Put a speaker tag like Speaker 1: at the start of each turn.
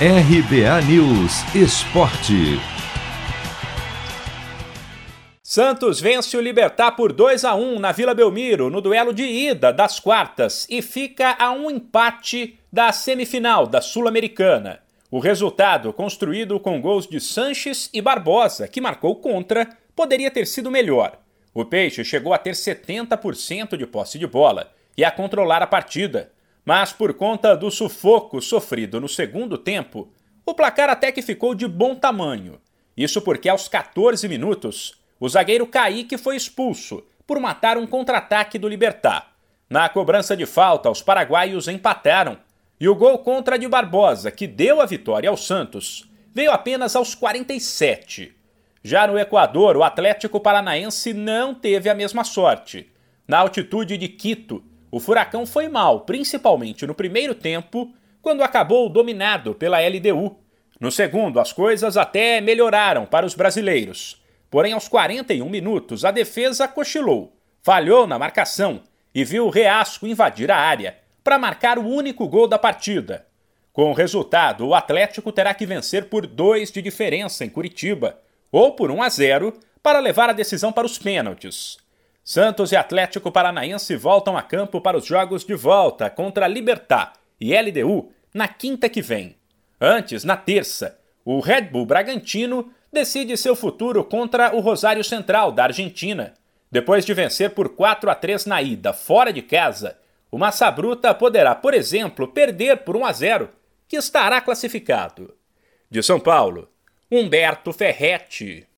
Speaker 1: RBA News Esporte.
Speaker 2: Santos vence o Libertar por 2 a 1 na Vila Belmiro no duelo de ida das quartas e fica a um empate da semifinal da Sul-Americana. O resultado, construído com gols de Sanches e Barbosa, que marcou contra, poderia ter sido melhor. O Peixe chegou a ter 70% de posse de bola e a controlar a partida, mas por conta do sufoco sofrido no segundo tempo, o placar até que ficou de bom tamanho. Isso porque aos 14 minutos, o zagueiro Kaique foi expulso por matar um contra-ataque do Libertar. Na cobrança de falta, os paraguaios empataram e o gol contra de Barbosa, que deu a vitória ao Santos, veio apenas aos 47. Já no Equador, o Atlético Paranaense não teve a mesma sorte. Na altitude de Quito, o Furacão foi mal, principalmente no primeiro tempo, quando acabou dominado pela LDU. No segundo, as coisas até melhoraram para os brasileiros. Porém, aos 41 minutos, a defesa cochilou, falhou na marcação e viu o Reasco invadir a área para marcar o único gol da partida. Com o resultado, o Atlético terá que vencer por dois de diferença em Curitiba, ou por 1 a 0, para levar a decisão para os pênaltis. Santos e Atlético Paranaense voltam a campo para os jogos de volta contra Libertar e LDU na quinta que vem. Antes, na terça, o Red Bull Bragantino decide seu futuro contra o Rosário Central da Argentina. Depois de vencer por 4 a 3 na ida, fora de casa, o Massa Bruta poderá, por exemplo, perder por 1 a 0, que estará classificado. De São Paulo, Humberto Ferretti.